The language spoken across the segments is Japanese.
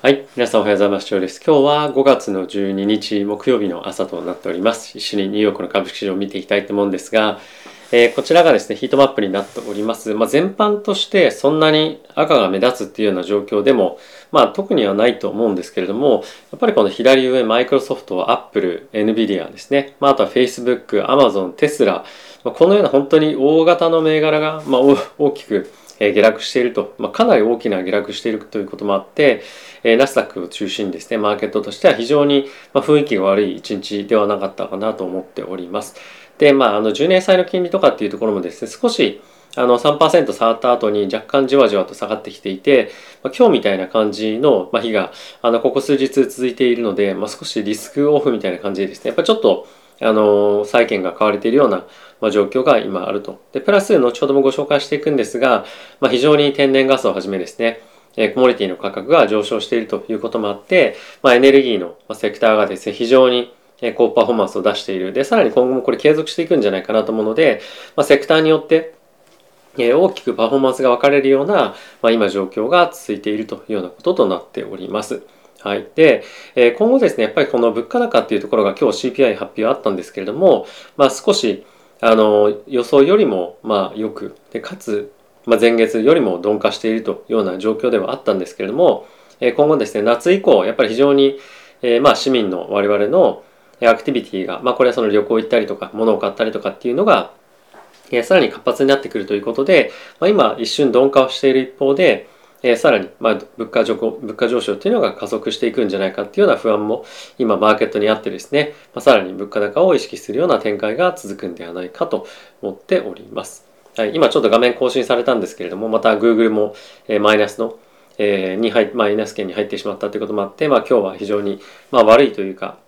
はい。皆さんおはようございます。今日は5月の12日木曜日の朝となっております。一緒にニューヨークの株式市場を見ていきたいと思うんですが、えー、こちらがですね、ヒートマップになっております。まあ、全般としてそんなに赤が目立つっていうような状況でも、まあ、特にはないと思うんですけれども、やっぱりこの左上、マイクロソフト、アップル、NVIDIA ですね、まあ、あとは Facebook、Amazon、テスラ、まあ、このような本当に大型の銘柄が、まあ、大きくえ下落していると、まあ、かなり大きな下落しているということもあって、えナスダックを中心にですね、マーケットとしては非常に、ま雰囲気が悪い一日ではなかったかなと思っております。で、まあ、あの10年債の金利とかっていうところもですね、少しあの3%下がった後に若干じわじわと下がってきていて、まあ、今日みたいな感じの、日があのここ数日続いているので、まあ、少しリスクオフみたいな感じでですね、やっぱちょっとあの債券が買われているような、ま、状況が今あると。で、プラス、後ほどもご紹介していくんですが、まあ、非常に天然ガスをはじめですね、えコモディティの価格が上昇しているということもあって、まあ、エネルギーのセクターがですね、非常に高パフォーマンスを出している。で、さらに今後もこれ継続していくんじゃないかなと思うので、まあ、セクターによって、え大きくパフォーマンスが分かれるような、まあ、今状況が続いているというようなこととなっております。はい。で、え今後ですね、やっぱりこの物価高っていうところが今日 CPI 発表あったんですけれども、まあ少し、あの、予想よりも、まあよく、で、かつ、まあ前月よりも鈍化しているというような状況ではあったんですけれども、え今後ですね、夏以降、やっぱり非常に、えまあ市民の我々のアクティビティが、まあこれはその旅行行ったりとか、物を買ったりとかっていうのが、えさらに活発になってくるということで、まあ、今一瞬鈍化をしている一方で、えー、さらに、まあ、物価上物価上昇っていうのが加速していくんじゃないかっていうような不安も今マーケットにあってですね、まあ、さらに物価高を意識するような展開が続くんではないかと思っております。はい、今ちょっと画面更新されたんですけれども、また Google も、えー、マイナスの、えー、に入マイナス圏に入ってしまったということもあって、まあ、今日は非常に、まあ、悪いというか、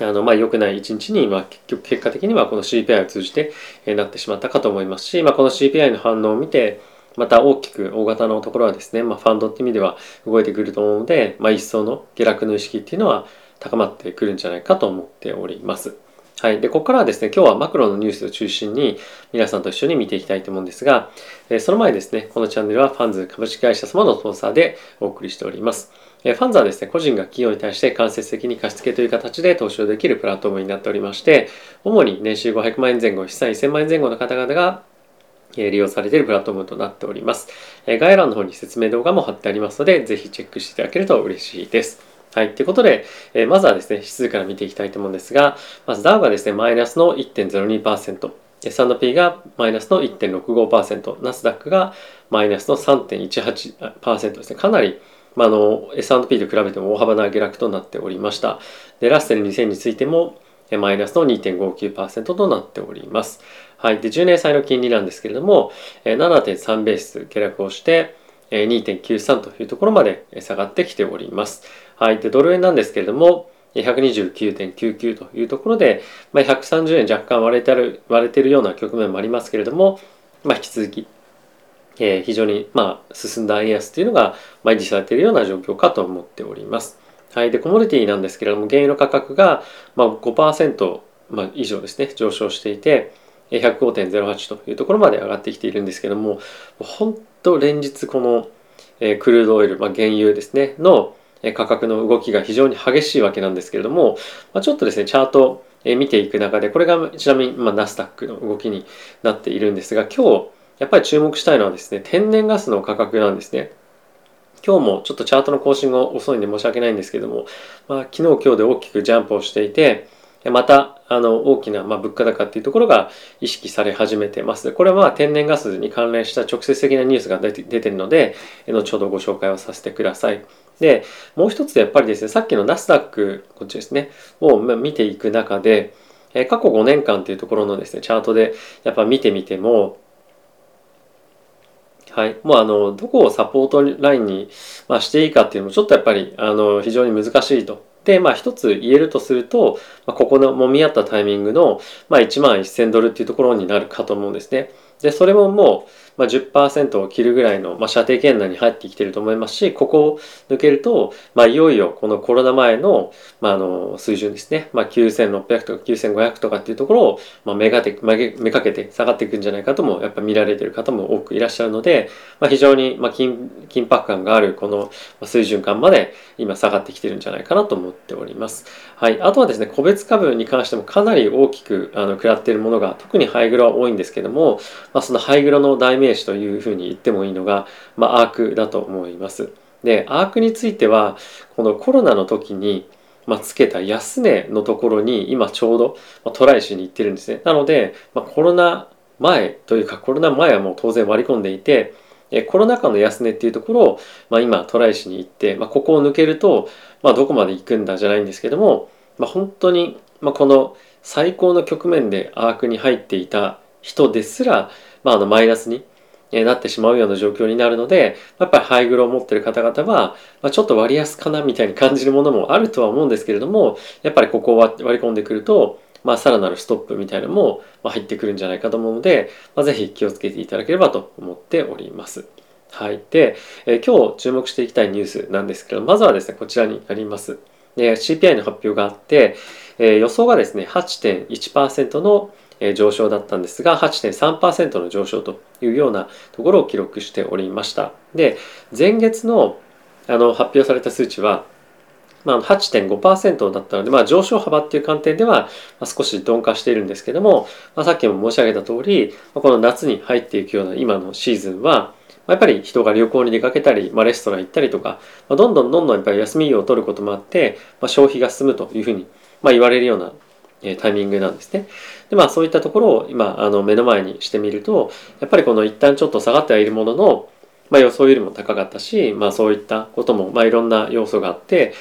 あのまあ、良くない一日に、まあ、結局結果的にはこの CPI を通じて、えー、なってしまったかと思いますし、まあ、この CPI の反応を見て、また大きく大型のところはですね、まあ、ファンドって意味では動いてくると思うので、まあ、一層の下落の意識っていうのは高まってくるんじゃないかと思っております。はい。で、ここからはですね、今日はマクロのニュースを中心に皆さんと一緒に見ていきたいと思うんですが、えその前ですね、このチャンネルはファンズ株式会社様のスポンサーでお送りしております。えファンズはですね、個人が企業に対して間接的に貸付という形で投資をできるプラットフォームになっておりまして、主に年収500万円前後、資産1000万円前後の方々が利用されているプラットフォームとなっております。概要欄の方に説明動画も貼ってありますので、ぜひチェックしていただけると嬉しいです。はい。ということで、えまずはですね、指数から見ていきたいと思うんですが、まずダウがですね、マイナスの1.02%、S&P がマイナスの1.65%、ナスダックがマイナスの3.18%ですね。かなり、まあ、あの、S&P と比べても大幅な下落となっておりました。で、ラッセル2000についても、マイナスの2.59%となっております。はい。で、10年債の金利なんですけれども、7.3ベース下落をして、2.93というところまで下がってきております。はい。で、ドル円なんですけれども、129.99というところで、まあ、130円若干割れてる割れてるような局面もありますけれども、まあ、引き続き、えー、非常に、まあ、進んだ円安というのが、まあ、維持されているような状況かと思っております。はい。で、コモディティなんですけれども、原油の価格が、まあ、5%、まあ、以上ですね、上昇していて、105.08というところまで上がってきているんですけども、本当連日この、クルードオイル、まあ、原油ですね、の価格の動きが非常に激しいわけなんですけれども、まあ、ちょっとですね、チャート見ていく中で、これがちなみに、ま、ナスダックの動きになっているんですが、今日、やっぱり注目したいのはですね、天然ガスの価格なんですね。今日もちょっとチャートの更新が遅いんで申し訳ないんですけども、まあ、昨日今日で大きくジャンプをしていて、また、あの、大きな、まあ、物価高っていうところが意識され始めてます。これは天然ガスに関連した直接的なニュースが出て出てるので、後ほどご紹介をさせてください。で、もう一つやっぱりですね、さっきのナスダック、こっちですね、を見ていく中で、過去5年間っていうところのですね、チャートでやっぱ見てみても、はい。もうあの、どこをサポートラインに、まあ、していいかっていうのもちょっとやっぱり、あの、非常に難しいと。で、まあ一つ言えるとすると、まあ、ここの揉み合ったタイミングの、まあ1万1000ドルっていうところになるかと思うんですね。で、それももうまあ、10%を切るぐらいの、まあ、射程圏内に入ってきてると思いますしここを抜けると、まあ、いよいよこのコロナ前の,、まあ、あの水準ですね、まあ、9600とか9500とかっていうところを、まあ、めがてめかけて下がっていくんじゃないかともやっぱ見られてる方も多くいらっしゃるので、まあ、非常に、まあ、緊緊迫感があるこの水準感まで今下がってきてるんじゃないかなと思っております。はい、あとはですね個別株に関してもかなり大きくあの食らっているものが特にハイグロは多いんですけども、まあ、そのハイグロの代名詞というふうに言ってもいいのが、まあ、アークだと思います。でアークについてはこのコロナの時にま、つけた安値のところに今ちょうど、まトライしに行ってるんですね。なので、ま、コロナ前というかコロナ前はもう当然割り込んでいて、コロナ禍の安値っていうところを、ま、今トライしに行って、ま、ここを抜けると、ま、どこまで行くんだじゃないんですけども、ま、本当に、まあ、この最高の局面でアークに入っていた人ですら、ま、あのマイナスになってしまうような状況になるので、やっぱりハイグロを持ってる方々は、ま、ちょっと割安かなみたいに感じるものもあるとは思うんですけれども、やっぱりここを割り込んでくると、まあ、さらなるストップみたいなのも入ってくるんじゃないかと思うので、まあ、ぜひ気をつけていただければと思っております。はい。で、え、今日注目していきたいニュースなんですけど、まずはですね、こちらになります。CPI の発表があって、え、予想がですね、8.1%の上昇だったんですが8.3%の上昇というようなところを記録しておりました。で前月のあの発表された数値はまあ、8.5%だったので、まあ、上昇幅っていう観点では少し鈍化しているんですけども、まあ、さっきも申し上げた通りこの夏に入っていくような今のシーズンはやっぱり人が旅行に出かけたり、まあ、レストラン行ったりとか、まあ、どんどんどんどんやっぱり休みを取ることもあって、まあ、消費が進むというふうに、まあ、言われるようなえタイミングなんですね。でまあそういったところを今あの目の前にしてみるとやっぱりこの一旦ちょっと下がってはいるものの、まあ、予想よりも高かったし、まあ、そういったことも、まあ、いろんな要素があって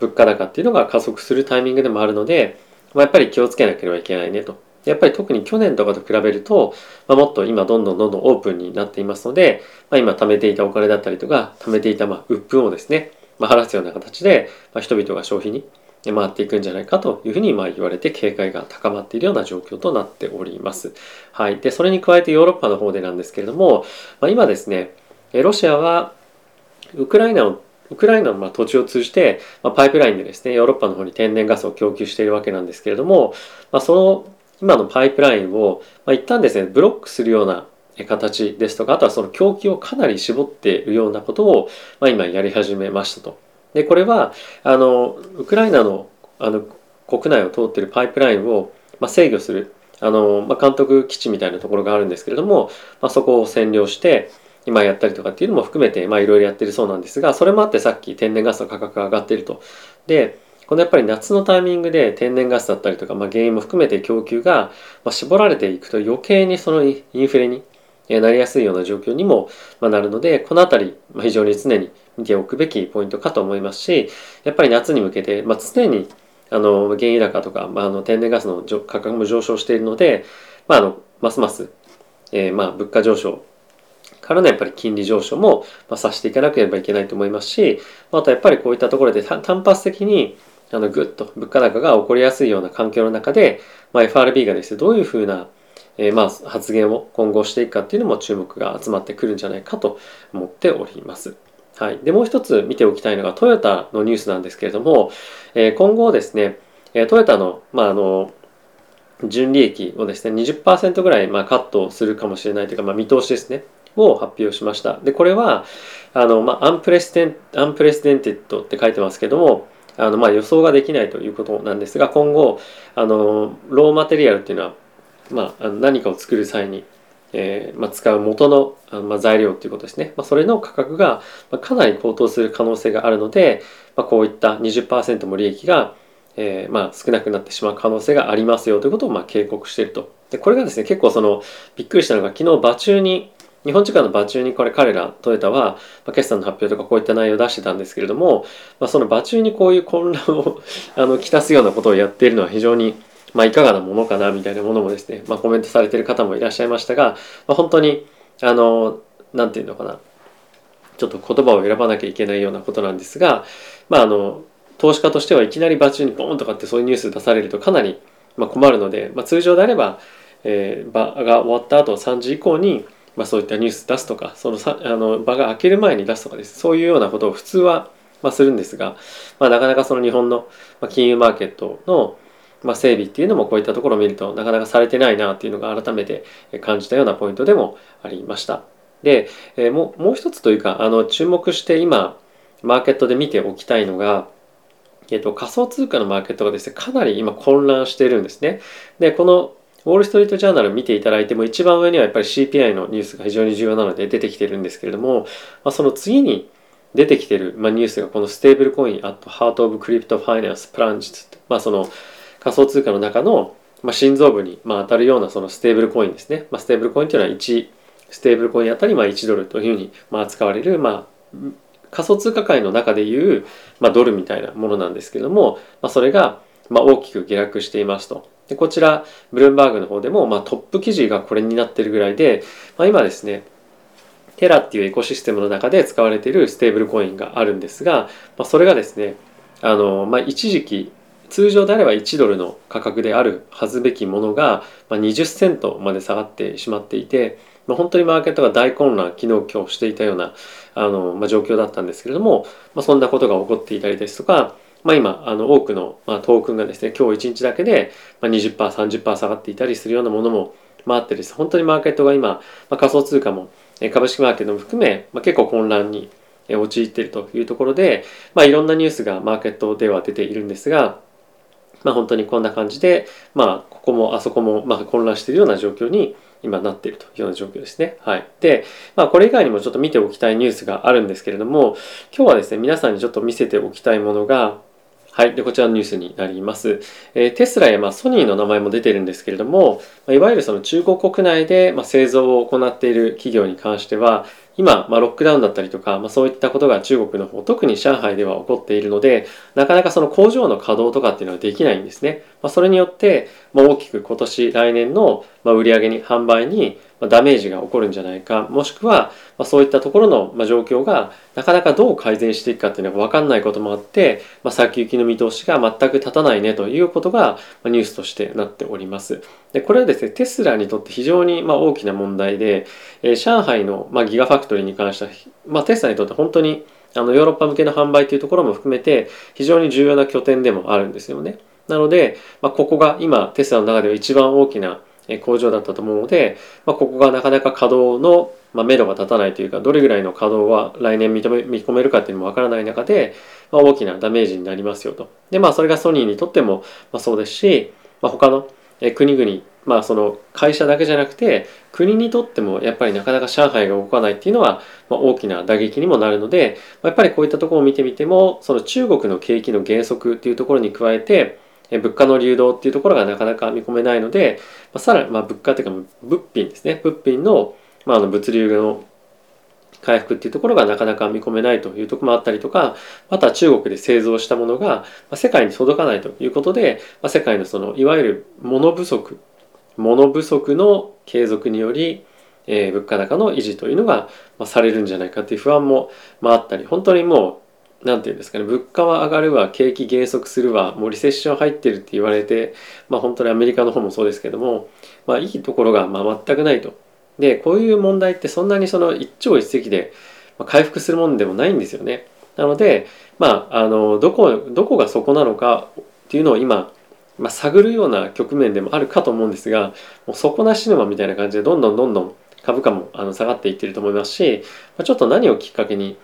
物価高っていうのが加速するタイミングでもあるので、まあ、やっぱり気をつけなければいけないねと。やっぱり特に去年とかと比べると、まあ、もっと今どんどんどんどんオープンになっていますので、まあ、今貯めていたお金だったりとか貯めていたまあ鬱憤をですね、まあ、晴らすような形で、まあ、人々が消費に回っていくんじゃないかというふうにまあ言われて警戒が高まっているような状況となっております。はい。で、それに加えてヨーロッパの方でなんですけれども、まあ、今ですね、ロシアはウクライナをウクライナのま土地を通じて、まパイプラインでですね、ヨーロッパの方に天然ガスを供給しているわけなんですけれども、まあ、その今のパイプラインを、まあ、一旦ですね、ブロックするような形ですとか、あとはその供給をかなり絞っているようなことを、まあ、今やり始めましたと。でこれはあのウクライナのあの国内を通ってるパイプラインを、まあ、制御するあの、まあ、監督基地みたいなところがあるんですけれども、まあ、そこを占領して今やったりとかっていうのも含めていろいろやってるそうなんですがそれもあってさっき天然ガスの価格が上がってると。でこのやっぱり夏のタイミングで天然ガスだったりとか、まあ、原因も含めて供給が絞られていくと余計にそのインフレにえなりやすいような状況にもまなるのでこの辺り非常に常に見ておくべきポイントかと思いますしやっぱり夏に向けて、まあ、常にあの原油高とか、まあ、あの天然ガスの価格も上昇しているので、まあ、あのますます、えー、まあ物価上昇からのやっぱり金利上昇も、まあ、さしていかなければいけないと思いますしあとやっぱりこういったところで単発的にあのぐっと物価高が起こりやすいような環境の中で、まあ、FRB がですねどういうふうなえ、まあ発言を今後していくかっていうのも注目が集まってくるんじゃないかと思っております。はい、でもう一つ見ておきたいのがトヨタのニュースなんですけれども、え、今後ですねえトヨタの,、まあ、あの純利益をですね20%ぐらいまあカットするかもしれないというか、まあ、見通しですねを発表しました。でこれはあの、まあ、 unpreceden unprecedented って書いてますけどもあのまあ予想ができないということなんですが今後あのローマテリアルっていうのはまあ、何かを作る際に、えーまあ、使う元のあ、まあ、材料っていうことですね、まあ、それの価格がかなり高騰する可能性があるので、まあ、こういった20%も利益が、えーまあ、少なくなってしまう可能性がありますよということをまあ警告していると。でこれがですね結構そのびっくりしたのが昨日場中に日本時間の場中にこれ彼らトヨタは、まあ、決算の発表とかこういった内容を出してたんですけれども、まあ、その場中にこういう混乱を あのきたすようなことをやっているのは非常にまあ、いかがなものかなみたいなものもですね、まあ、コメントされてる方もいらっしゃいましたが、まあ、本当にあの何て言うのかなちょっと言葉を選ばなきゃいけないようなことなんですが、まあ、あの投資家としてはいきなり場中にボーンとかってそういうニュース出されるとかなり、まあ、困るので、まあ、通常であれば、えー、場が終わった後3時以降にまあ、そういったニュース出すとかそのさあの場が開ける前に出すとかです。そういうようなことを普通は、まあ、するんですが、まあ、なかなかその日本の金融マーケットのまあ、整備っていうのもこういったところを見るとなかなかされてないなっていうのが改めて感じたようなポイントでもありました。で、えー、もうもう一つというかあの注目して今マーケットで見ておきたいのが、えっと、仮想通貨のマーケットがですねかなり今混乱しているんですね。でこのウォール・ストリート・ジャーナル見ていただいても一番上にはやっぱり CPI のニュースが非常に重要なので出てきてるんですけれども、まあ、その次に出てきてる、まあ、ニュースがこの stablecoin, at heart of crypto finance, plunge まあその仮想通貨の中の、まあ、心臓部に、まあ、当たるようなそのステーブルコインですね。まあ、ステーブルコインというのは1ステーブルコインあたりまあ1ドルというふうにまあ扱われる、まあ、仮想通貨界の中でいう、まあ、ドルみたいなものなんですけども、まあ、それがまあ大きく下落していますと。でこちらブルームバーグの方でも、まあ、トップ記事がこれになっているぐらいで、まあ、今ですねテラっていうエコシステムの中で使われているステーブルコインがあるんですが、まあ、それがですねあの、まあ、一時期通常であれば1ドルの価格であるはずべきものがま20セントまで下がってしまっていて、まあ、本当にマーケットが大混乱昨日今日していたようなあの、まあ、状況だったんですけれども、まあ、そんなことが起こっていたりですとか、まあ、今あの多くの、まあ、トークンがですね今日1日だけで 20%30% 下がっていたりするようなものもあってです。本当にマーケットが今、まあ、仮想通貨も株式マーケットも含め、まあ、結構混乱に陥っているというところで、まあ、いろんなニュースがマーケットでは出ているんですが、まあ、本当にこんな感じで、まあ、ここもあそこも、まあ、混乱しているような状況に今なっているというような状況ですね。はい。で、まあ、これ以外にもちょっと見ておきたいニュースがあるんですけれども、今日はですね、皆さんにちょっと見せておきたいものが、はい。で、こちらのニュースになります。えー、テスラや、まあ、ソニーの名前も出てるんですけれども、いわゆるその中国国内で、まあ、製造を行っている企業に関しては、今、まあ、ロックダウンだったりとか、まあ、そういったことが中国の方、特に上海では起こっているので、なかなかその工場の稼働とかっていうのはできないんですね。まあ、それによって、まあ、大きく今年、来年のま売上に、販売にダメージが起こるんじゃないか、もしくは、まそういったところの状況がなかなかどう改善していくかっていうのが分かんないこともあって、まあ、先行きの見通しが全く立たないねということがニュースとしてなっております。でこれはですね、テスラにとって非常にま大きな問題で、えー、上海のまギガファクトリーに関しては、ま、テスラにとって本当にあのヨーロッパ向けの販売というところも含めて非常に重要な拠点でもあるんですよね。なので、ま、ここが今テスラの中では一番大きな工場だったと思うので、まあ、ここがなかなか稼働の、まあ、目処が立たないというかどれぐらいの稼働は来年認め見込めるかっていうのもわからない中で、まあ、大きなダメージになりますよと。でまあそれがソニーにとっても、まあ、そうですし、まあ、他の国々まあその会社だけじゃなくて国にとってもやっぱりなかなか上海が動かないっていうのはまあ大きな打撃にもなるのでやっぱりこういったところを見てみてもその中国の景気の減速っていうところに加えて物価の流動っていうところがなかなか見込めないので、まあ、さらに、まあ、物価っていうか物品ですね。物品の,、まあ、の物流の回復っていうところがなかなか見込めないというとこもあったりとかまた中国で製造したものが世界に届かないということでま世界のそのいわゆる物不足物不足の継続によりえー、物価高の維持というのが、ま、されるんじゃないかという不安も、まあ、あったり本当にもう何て言うんですかね物価は上がるわ景気減速するわもうリセッション入ってるって言われてまあ本当にアメリカの方もそうですけどもまあいいところがまあ全くないと。でこういう問題ってそんなにその一朝一夕で回復するものでもないんですよね。なのでまああのどこどこがそこなのかっていうのを今まあ、探るような局面でもあるかと思うんですがもう底なし沼みたいな感じでどんどんどんどん株価もあの下がっていってると思いますし、まあ、ちょっと何をきっかけに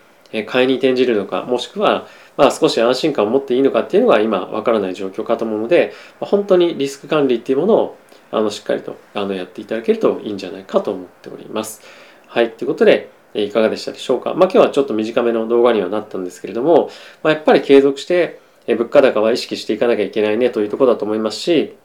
買いに転じるのかもしくはまあ少し安心感を持っていいのかっていうのが今わからない状況かと思うので本当にリスク管理っていうものをあのしっかりとあのやっていただけるといいんじゃないかと思っております。はい、ということでいかがでしたでしょうか。まあ今日はちょっと短めの動画にはなったんですけれども、まあ、やっぱり継続して物価高は意識していかなきゃいけないねというところだと思いますし、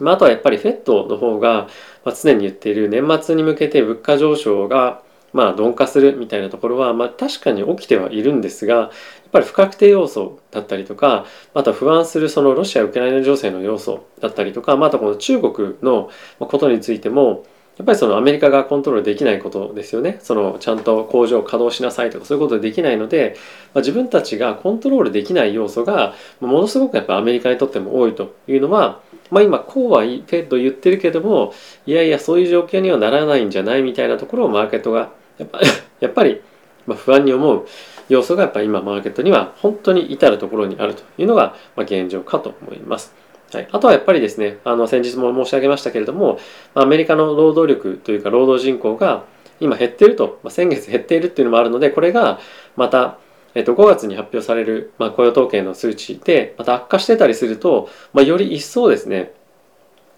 まあ、あとはやっぱり FED の方がま常に言っている年末に向けて物価上昇がまあ鈍化するみたいなところは、まあ、確かに起きてはいるんですがやっぱり不確定要素だったりとかまた不安するそのロシア・ウクライナ情勢の要素だったりとかまたこの中国のことについてもやっぱりそのアメリカがコントロールできないことですよね。そのちゃんと工場を稼働しなさいとかそういうことできないので、まあ、自分たちがコントロールできない要素がものすごくやっぱアメリカにとっても多いというのはまあ今こうはフェット言ってるけどもいやいやそういう状況にはならないんじゃないみたいなところをマーケットがやっぱ やっぱり不安に思う要素がやっぱ今マーケットには本当に至るところにあるというのが現状かと思います。はい、あとはやっぱりですね、あの先日も申し上げましたけれども、アメリカの労働力というか労働人口が今減っていると、ま、先月減っているっていうのもあるので、これがまた、えっと、5月に発表される、まあ、雇用統計の数値でまた悪化してたりすると、ま、より一層ですね、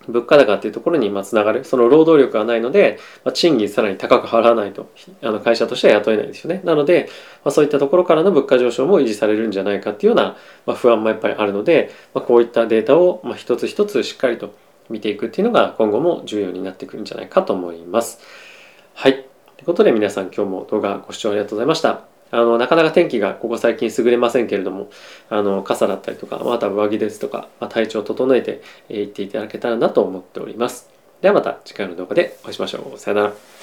物価高っていうところにまつながる。その労働力がないので、まあ、賃金さらに高く払わないとあの会社としては雇えないですよね。なので、まあ、そういったところからの物価上昇も維持されるんじゃないかっていうような、まあ、不安もやっぱりあるので、ま、こういったデータをまあ一つ一つしっかりと見ていくっていうのが今後も重要になってくるんじゃないかと思います。はい。ということで皆さん今日も動画ご視聴ありがとうございました。あのなかなか天気がここ最近優れませんけれどもあの傘だったりとかまた上着ですとか、まあ、体調を整えていっていただけたらなと思っております。ではまた次回の動画でお会いしましょう。さよなら。